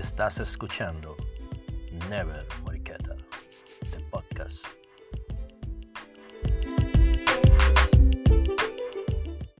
Estás escuchando Never